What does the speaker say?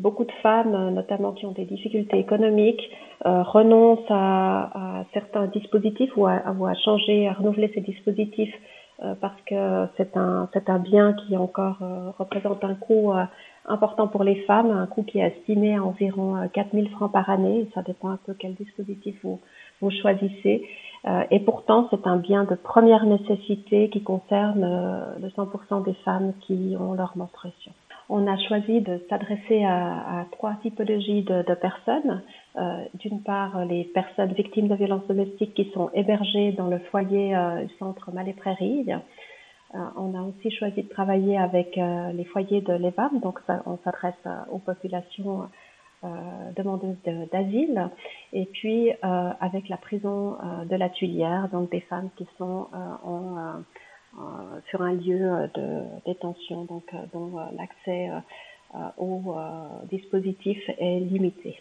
Beaucoup de femmes, notamment qui ont des difficultés économiques, euh, renoncent à, certains dispositifs ou à, changer, à renouveler ces dispositifs euh, parce que c'est un, bien qui encore euh, représente un coût important pour les femmes, un coût qui est estimé à environ 4000 francs par année. Ça dépend un peu quel dispositif vous, vous choisissez. et pourtant, c'est un bien de première nécessité qui concerne le 100% des femmes qui ont leur menstruation on a choisi de s'adresser à, trois typologies de, personnes. Euh, d'une part, les personnes victimes de violences domestiques qui sont hébergées dans le foyer euh, centre Malais Prairie. Euh, on a aussi choisi de travailler avec les foyers de l'EVAM, donc on s'adresse aux populations demandeuses d'asile, et puis avec la prison de la Tuilière, donc des femmes qui sont en euh, sur un lieu euh, de détention, donc euh, dont l'accès au dispositif est limité.